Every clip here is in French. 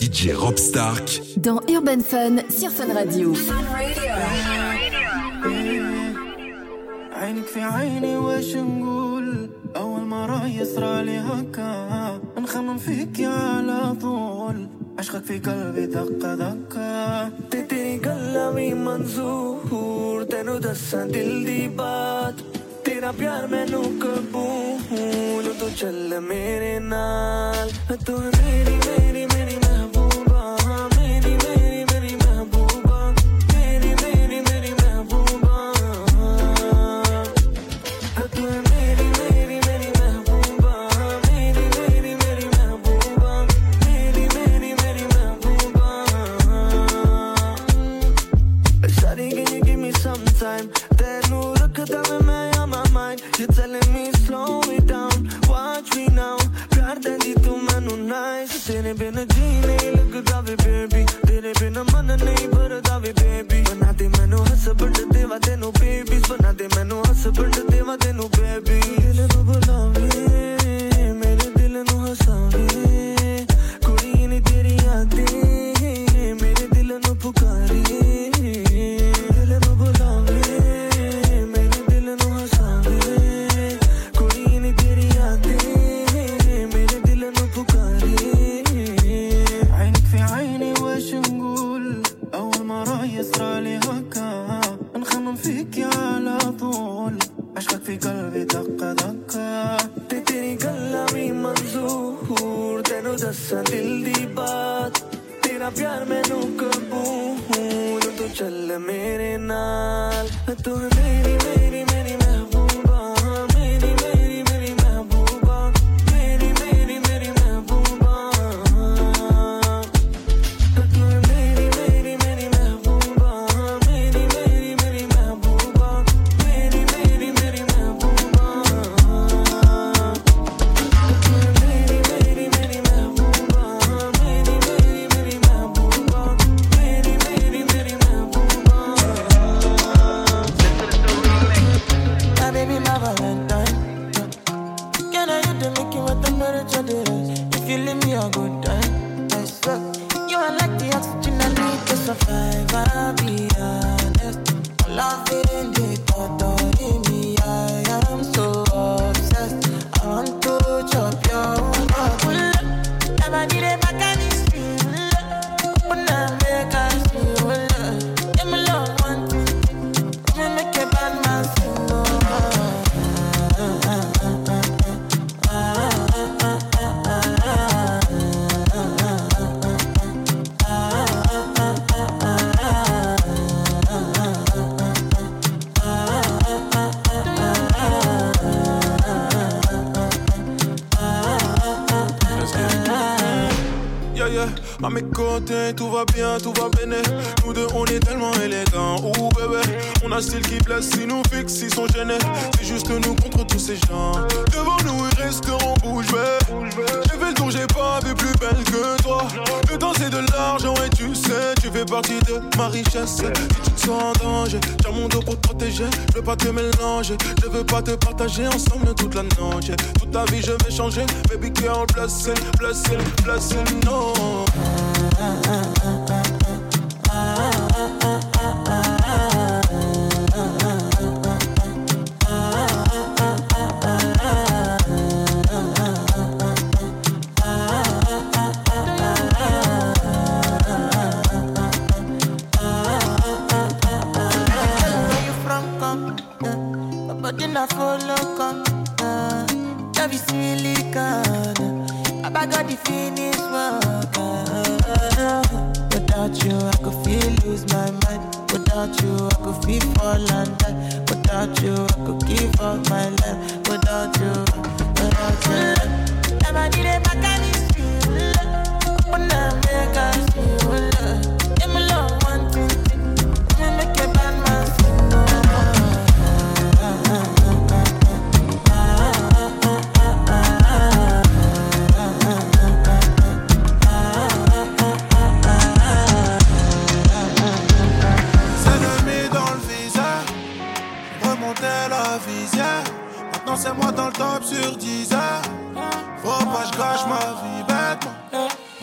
DJ Rob Stark. Dans Urban Fun sur Fun Radio. عينك في عيني واش نقول؟ أول مرة يصرى لي هكا. نخمم فيك على طول. عشقك في قلبي دقة دقة تتيري قلبي منظور. تنو دسا دل دي بات تيرا प्यार मैनू कबूल हूँ तो चल मेरे नाल। तू तो मेरी मेरी sin, it been a dream. tout va béné. Nous deux, on est tellement élégants. Ouh bébé, on a style qui blesse, si nous fixe, ils sont gênés. C'est juste nous contre tous ces gens. Devant nous, ils resteront bouche bée. J'ai fait le tour, j'ai pas vu plus belle que toi. Le temps, c'est de l'argent et tu sais, tu fais partie de ma richesse. Si tu te sens en danger, tiens mon dos pour te protéger. Je veux pas te mélanger, je veux pas te partager ensemble toute la noche. Toute ta vie, je vais changer. Baby en blessing, blessing, blessing, non. ah, ah, ah,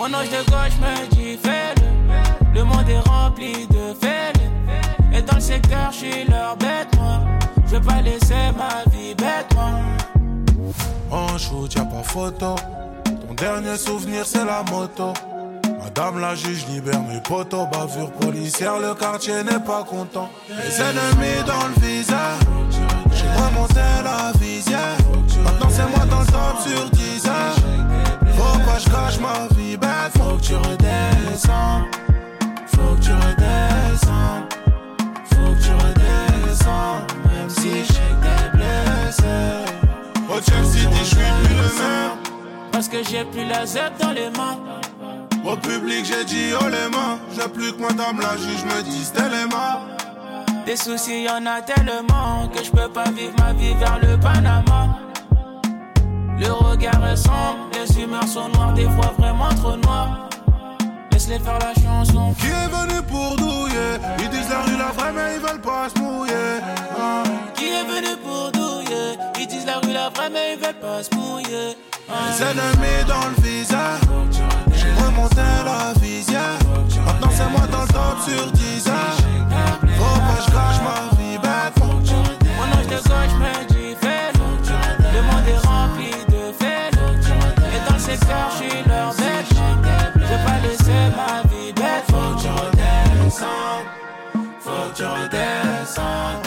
Mon ange de gauche me dit fais-le. Le monde est rempli de faits. Et dans le secteur, je suis leur bête, moi. Je vais pas laisser ma vie bête, moi. En shoot, y'a pas photo. Ton dernier souvenir, c'est la moto. Madame la juge libère mes potos, bavure policière, le quartier n'est pas content. Les ennemis dans le viseur, j'ai remonté la visière. Maintenant c'est moi dans le top sur 10 heures. Faut pas je cache ma vie que tu redescends. Faut que tu redescends. Faut que tu redescends, même si j'ai des blessés. Au Chelsea, je suis plus le même. Parce que j'ai plus la Z dans les mains. Au public, j'ai dit oh les mains. J'ai plus que madame la juge me dit Stelema. Des soucis, y en a tellement que je peux pas vivre ma vie vers le Panama. Le regard est sombre, les humeurs sont noires, des fois vraiment trop noires. Laisse-les faire la chanson. Qui est venu pour douiller? Ils disent la rue la vraie, mais ils veulent pas se mouiller. Ah. Qui est venu pour douiller? Ils disent la rue la vraie, mais ils veulent pas se mouiller. Ah. Les ennemis dans le visage. J'ai remonté la visière. Maintenant c'est moi dans le top sur 10 heures. Faut pas que je cache ma vie bête. Faut que tu Mon ange de gauche For faut que.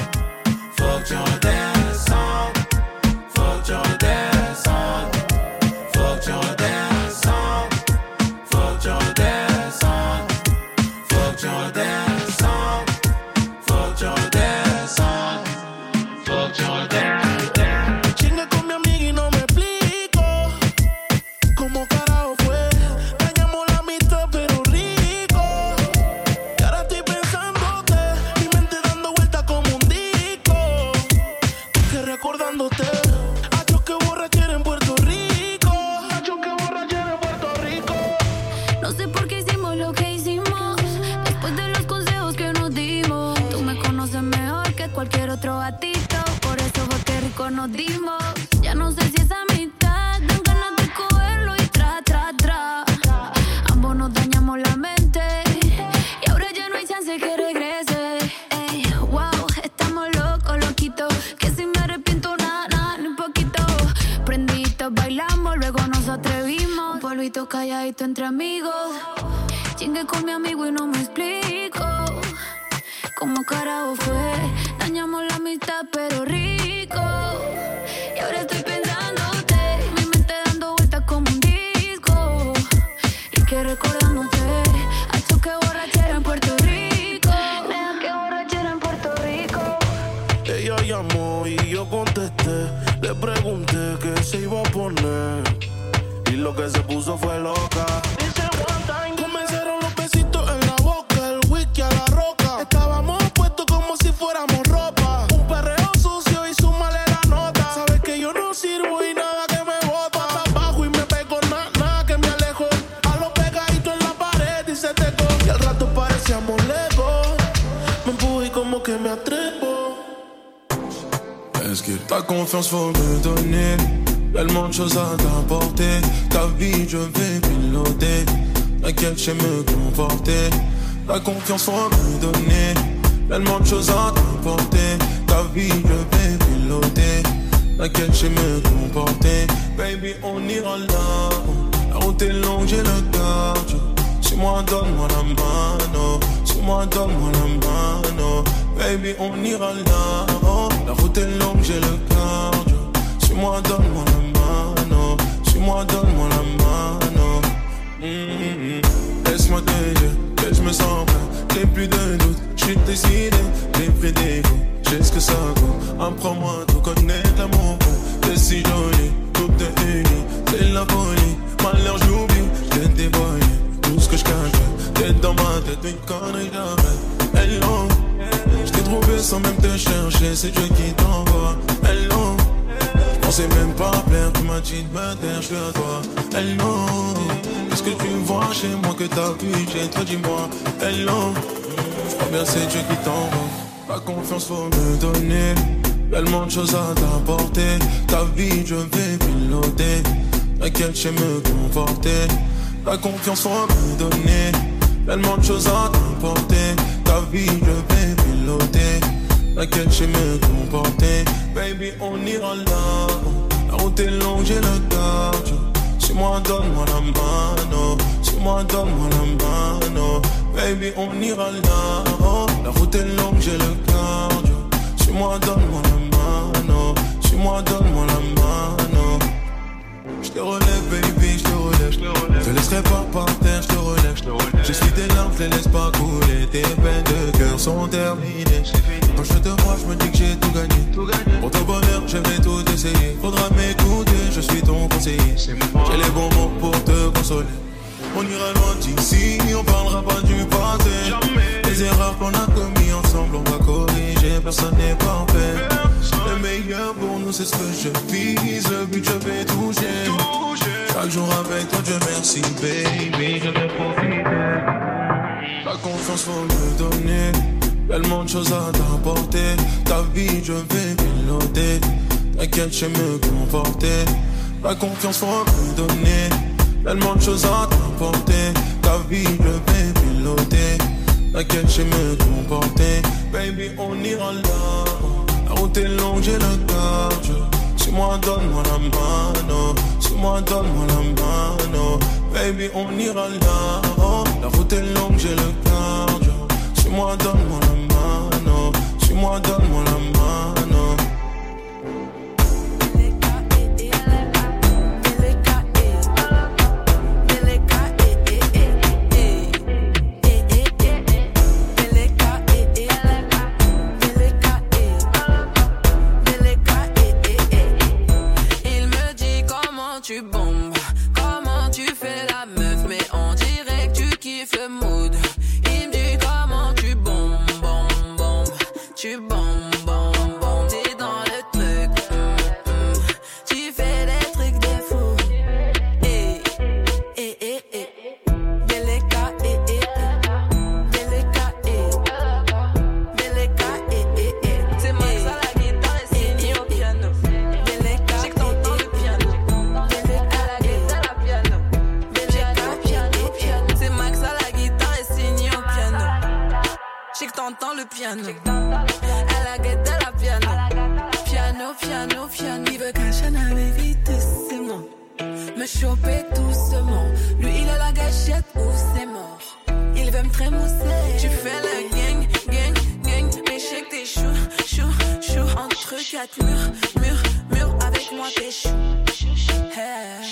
Polvito calladito entre amigos. Chingue con mi amigo y no me explico. ¿Cómo carajo fue? Dañamos la amistad, pero rico. Y ahora estoy pensándote. Mi mente dando vueltas como un disco. Y que recordándote. Lo que se puso fue loca. Comenzaron los besitos en la boca, el whisky a la roca. Estábamos puestos como si fuéramos ropa. Un perreo sucio y súmale la nota. Sabes que yo no sirvo y nada que me bota. Pa' abajo y me pego, nada, nada que me alejo. A lo pegadito en la pared y se teco. Y al rato parecíamos lejos. Me empujé y como que me atrevo. Est-ce que ta confiance faut me donner Tellement de choses à t'apporter. Ta vie je vais piloter. T'inquiète je me comporter Ta confiance faut me donner Tellement de choses à t'apporter. Ta vie je vais piloter. T'inquiète je me comporter Baby on ira là La route est longue j'ai le cardio Suis-moi donne-moi la mano. Suis-moi donne-moi la mano. Baby on ira là. La route est longue j'ai le cardio Suis-moi donne-moi la Suis-moi donne-moi la mano. Mm-hmm. Laisse-moi te dire que je me sens prêt J'ai plus de doute, je suis décidé. J'ai pris des coups, j'ai ce que ça coûte Apprends-moi à tout connaître l'amour. T'es si jolie, tout est uni. C'est la folie, malheur j'oublie. J'ai dévoilé tout ce que je T'es dans ma tête une connerie jamais. Hello, je t'ai trouvé sans même te chercher. C'est Dieu qui t'envoie. Hello, on sait même pas plaire, tu m'as dit de me taire, je suis à toi. Hello, qu'est-ce que tu vois chez moi que t'as vu chez toi, dis-moi. Hello, je crois bien c'est Dieu qui t'envoie. La confiance faut me donner, tellement de choses à t'apporter. Ta vie je vais piloter, t'inquiète je me comporter. La confiance faut me donner. Tellement de choses à t'emporter. Ta vie, je vais piloter. Laquelle je me comporter. Baby, on ira là. La route est longue, j'ai le cardio. Suis-moi, donne-moi la mano. Suis-moi, donne-moi la mano. Baby, on ira là. La route est longue, j'ai le cardio. Suis-moi, donne-moi la mano. Suis-moi, donne-moi la mano. Je te relève, baby, je te relève. Je te laisserai pas par terre, je te relève. Je suis tes larmes, je les laisse pas couler. Tes peines de cœur sont terminées. Quand je te vois, je me dis que j'ai tout gagné. Pour ton bonheur, je vais tout essayer. Faudra m'écouter, je suis ton conseiller. J'ai les bons mots pour te consoler. On ira loin d'ici, on parlera pas du passé. Les erreurs qu'on a commis ensemble, on va corriger. Personne n'est parfait. Le meilleur pour nous, c'est ce que je vise. Le but, je vais toucher. Chaque jour avec toi, Dieu merci, baby. Je vais profiter. La confiance, faut me donner. Tellement de choses à t'apporter. Ta vie, je vais piloter. T'inquiète, je me comporter. La confiance, faut me donner. Tellement de choses à t'apporter. Ta vie, je vais piloter. T'inquiète, je me comporter. Baby, on ira là. La route est longue, j'ai le cardio. Suis-moi, donne-moi la mano. Suis-moi, donne-moi la mano. Baby, on ira là. La route est longue, T'entends le piano. À la guitare, la piano. Piano, piano, piano. Il veut qu'un chat vite doucement. Me choper doucement. Lui, il a la gâchette ou c'est mort. Il veut me trémousser. Tu fais la gang, gang, gang. Mais je que t'es chou, chou, chou. Entre quatre murs, murs, murs. Avec moi, t'es chou. Hey.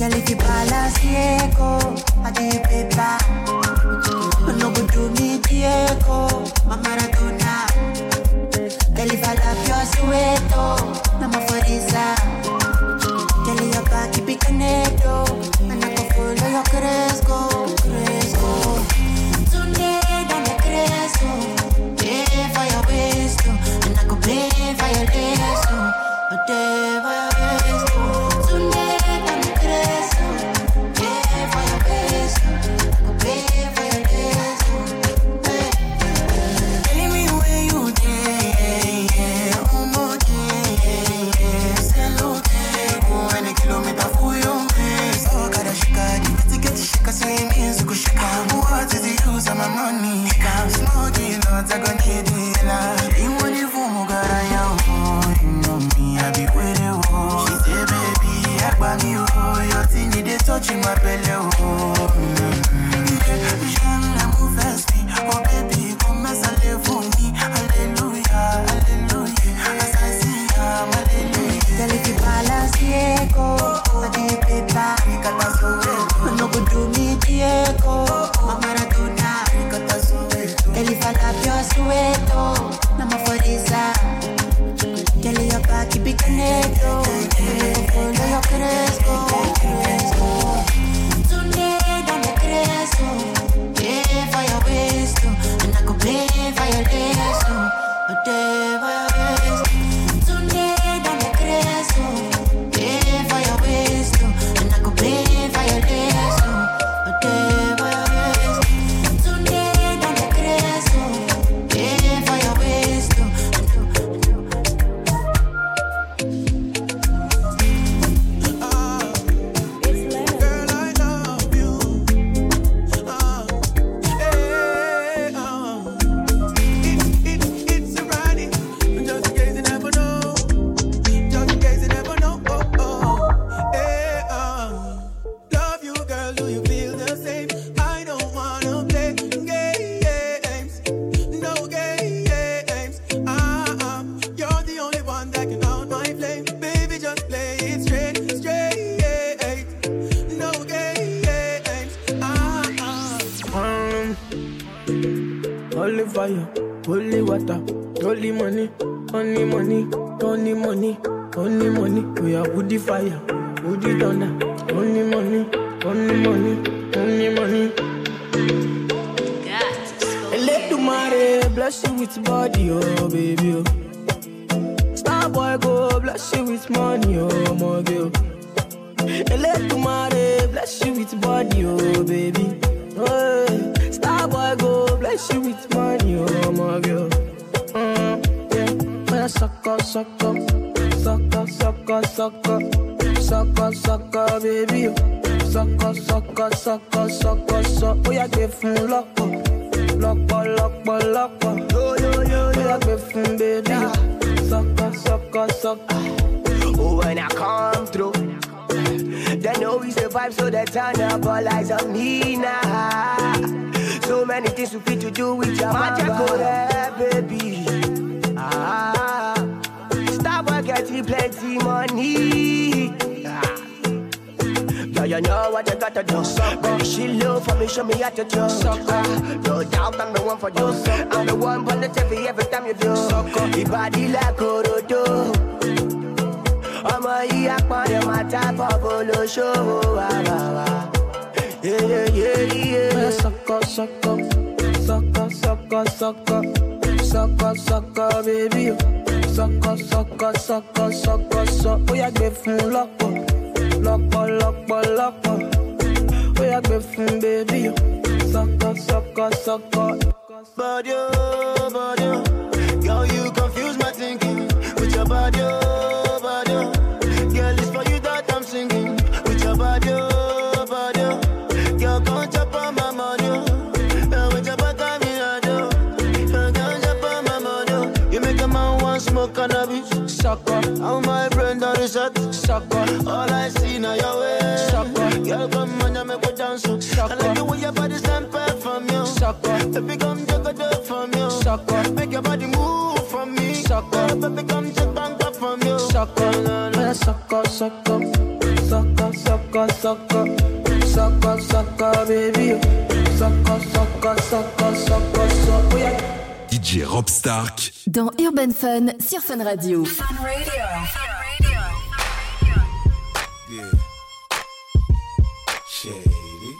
Girl, if you balance Diego, I get paper. But no go do me Diego, my Maradona. Girl, if I love your sueto, I'm a for this. Girl, your back, keep it connected. tu m'appelles baby. Oh. Star boy go bless you with money, oh my girl. Let tomorrow bless you with body, oh baby. Eh, oh. Star boy go bless you with money, oh my girl. Oh. Mm, yeah, when I suck up, suck up, suck up, suck up, suck up, suck up, suck up, baby. Oh sọkọ sọkọ sọkọ sọkọ sọ ó yà gbé fún lọ́pọ̀ lọ́pọ̀ lọ́pọ̀ lọ́pọ̀ griffin, baby. Sucker, sucker, sucker. Oh, when I come through, they know we survive, so they turn up all eyes on me now. So many things we fit to do with your magic, oh, yeah, baby. Ah, Starbucks get you plenty money know what you gotta do. Baby, she low for me, show me how to do. Ah, no doubt I'm the one for you. I'm the one for the TV every time you do. The body like Orodo. ọmọ yìí apọ̀nrẹ̀ máa tábọ̀ bolóṣòwò wà wà wà. Sọkọ sọkọ sọkọ sọkọ sọkọ sọkọ sọkọ bébí o sọkọ sọkọ sọkọ sọkọ sọ ó yà gbé fún lọ́pọ̀ lọ́pọ̀ yà gbé fún bébí o sọkọ sọkọ sọkọ. Body, oh, body, oh. Girl, you confuse my thinking with your body, oh, body. oh. Girl, it's for you that I'm singing with your body, oh, body. oh. Girl, come chop on my money, oh. Girl, with your back, I'm in a door. Girl, come chop on my money, oh. You make a man want smoke cannabis. Sucker, How my brain done reset. sucker, All I see now your way. Sucker. Girl, come on, you make me dance. I like the way your body sample from you. sucker, Baby, come take a dip from you. sucker, Make your body move from me. Sucker. Baby, come take bank up from you. sucker, yeah, sucker, sucker, sucker, sucker, sucker, sucker, sucker, baby o sucker, sucker, sucker, sucker, sucker, ó yà. DJ Rob Stark, Dans Urban Fun sur Fun Radio. Yeah. Shady.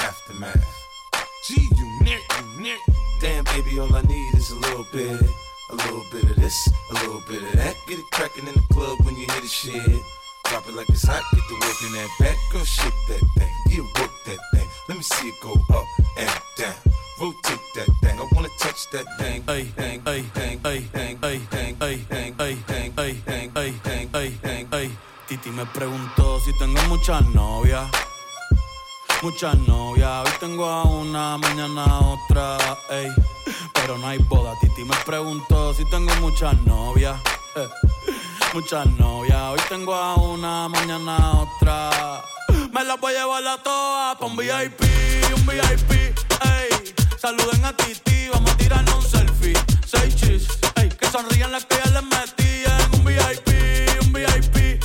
Aftermath. Gee, you nick, you nick. Damn, baby, all I need is a little bit. A little bit of this, a little bit of that. Get it crackin' in the club when you hear the shit. Drop it like it's hot, get the work in that back. Girl, shake that thing, yeah, work that thing. Let me see it go up and down. Rotate that thing, I wanna touch that thing. Ay, thing, ay, thing, ay, thing, ay, thing, ay, thing, me preguntó si tengo muchas novias. Muchas novias, hoy tengo a una, mañana otra, ey. Pero no hay boda. Titi me preguntó si tengo muchas novias. eh. Muchas novias, hoy tengo a una, mañana otra. Me las voy a llevar a todas pa' un VIP, un VIP, ey. Saluden a Titi, vamos a tirarnos un selfie. Seis chis, ey. Que sonrían las que ya les metí en un VIP, un VIP.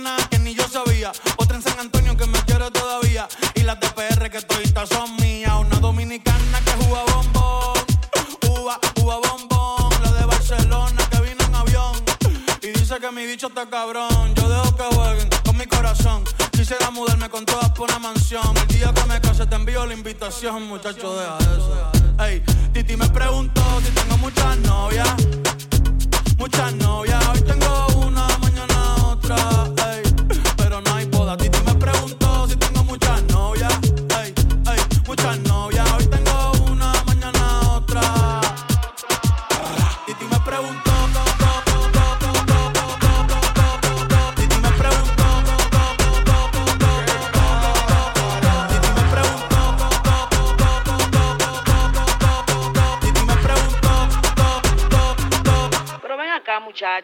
mi bicho está cabrón. Yo dejo que jueguen con mi corazón. Quisiera mudarme con todas por una mansión. El día que me case te envío la invitación, muchacho, deja eso. Ey, Titi me preguntó si tengo muchas novias. Muchas novias, hoy tengo una, mañana otra.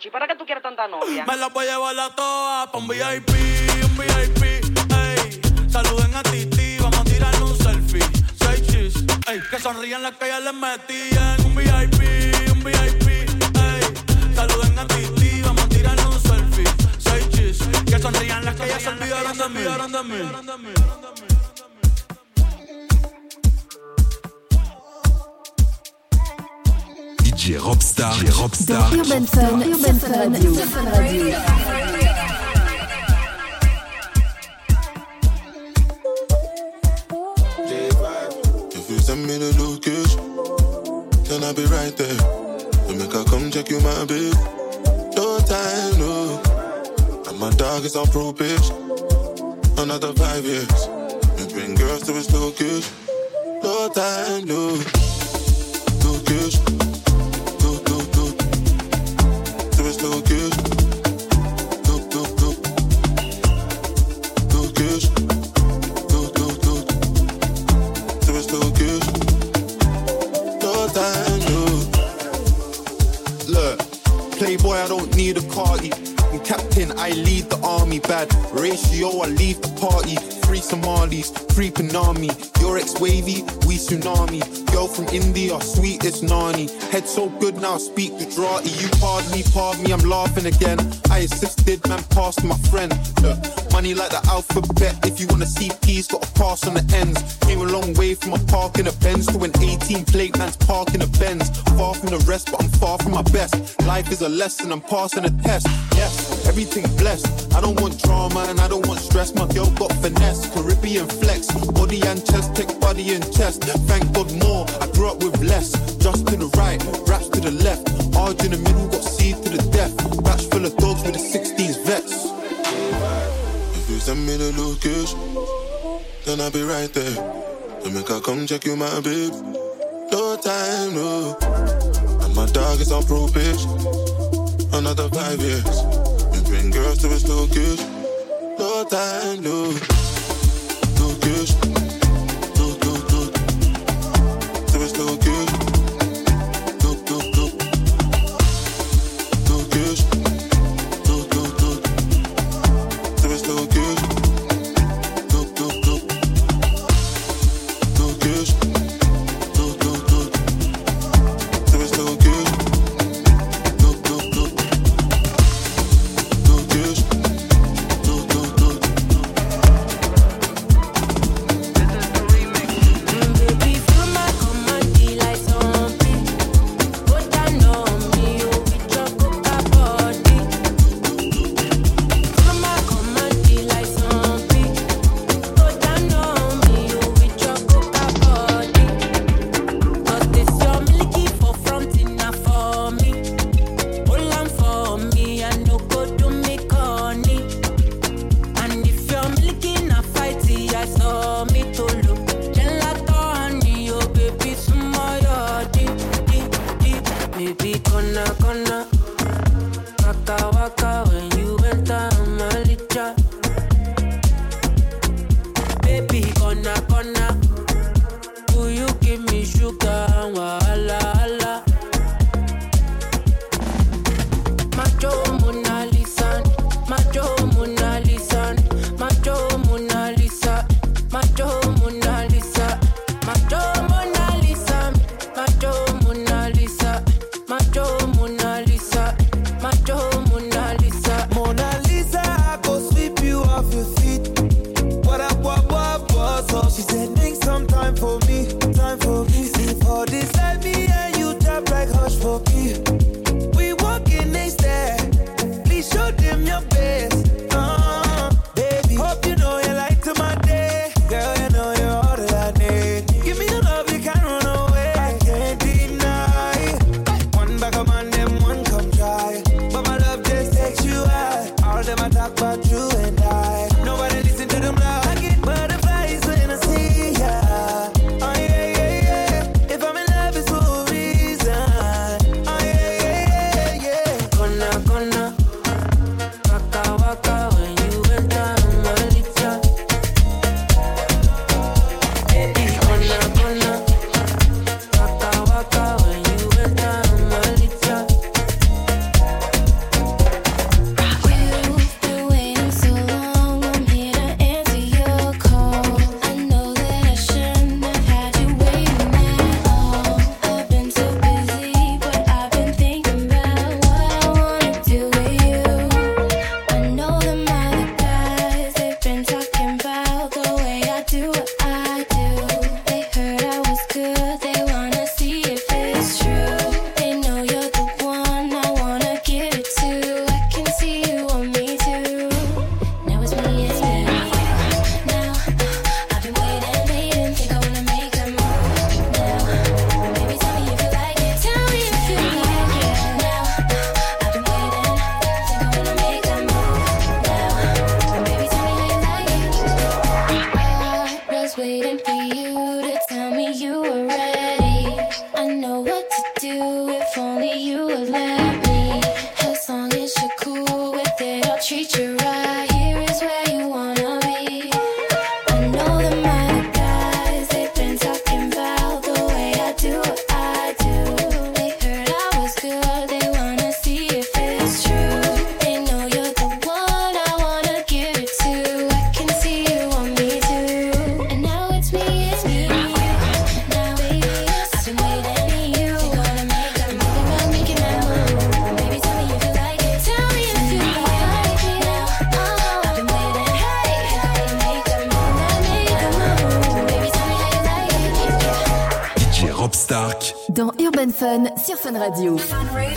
¿Y para qué tú quieres tanta novia? Me las voy a llevar a todas pa' un VIP, un VIP, ey. Saluden a Titi, vamos a tirarle un selfie. Seis chis, ey. Que sonrían las que ya les metí en un VIP, un VIP, ey. Saluden a Titi, vamos a tirarle un selfie. Seis chis, que sonrían las que ya se olvidaron de mí. DJ Rob DJ Rob Dans Stark, Urban Fun, Urban Fun Radio. Fun Radio. If you send me the location, then I'll be right there. So make I come check you, my babe. No time, no. And my dog is on probation. Another five years. We bring girls to his location. No time, no. Location. Boy, I don't need a carty. I'm captain, I lead the army. Bad ratio, I leave the party. Free Somalis, creeping on me. Your ex wavy, we tsunami. Girl from India, sweet Nani. Head so good now, speak the drawty. You pardon me, pardon me, I'm laughing again. I assisted, man, passed my friend. Look, money like the alphabet. If you wanna see peace, gotta pass on the ends. Came a long way from a park in a Benz to an 18 plate man's park in a Benz. Far from the rest, but I'm far from my best. Life is a lesson, I'm passing a test. Yes, everything blessed. I don't want drama and I don't want stress. My girl got finesse. Caribbean flex, body and chest, take body and chest. Thank God more, I grew up with less. Just to the right, raps to the left. Arge in the middle, got C to the death. Batch full of dogs with the '60s vets. If you send me the location, then I'll be right there. Then make I come check you, my babe. No time, no. And my dog is on pitch Another five years. We bring girls to his location. No time, no boost. She said, drink some treat you Radio.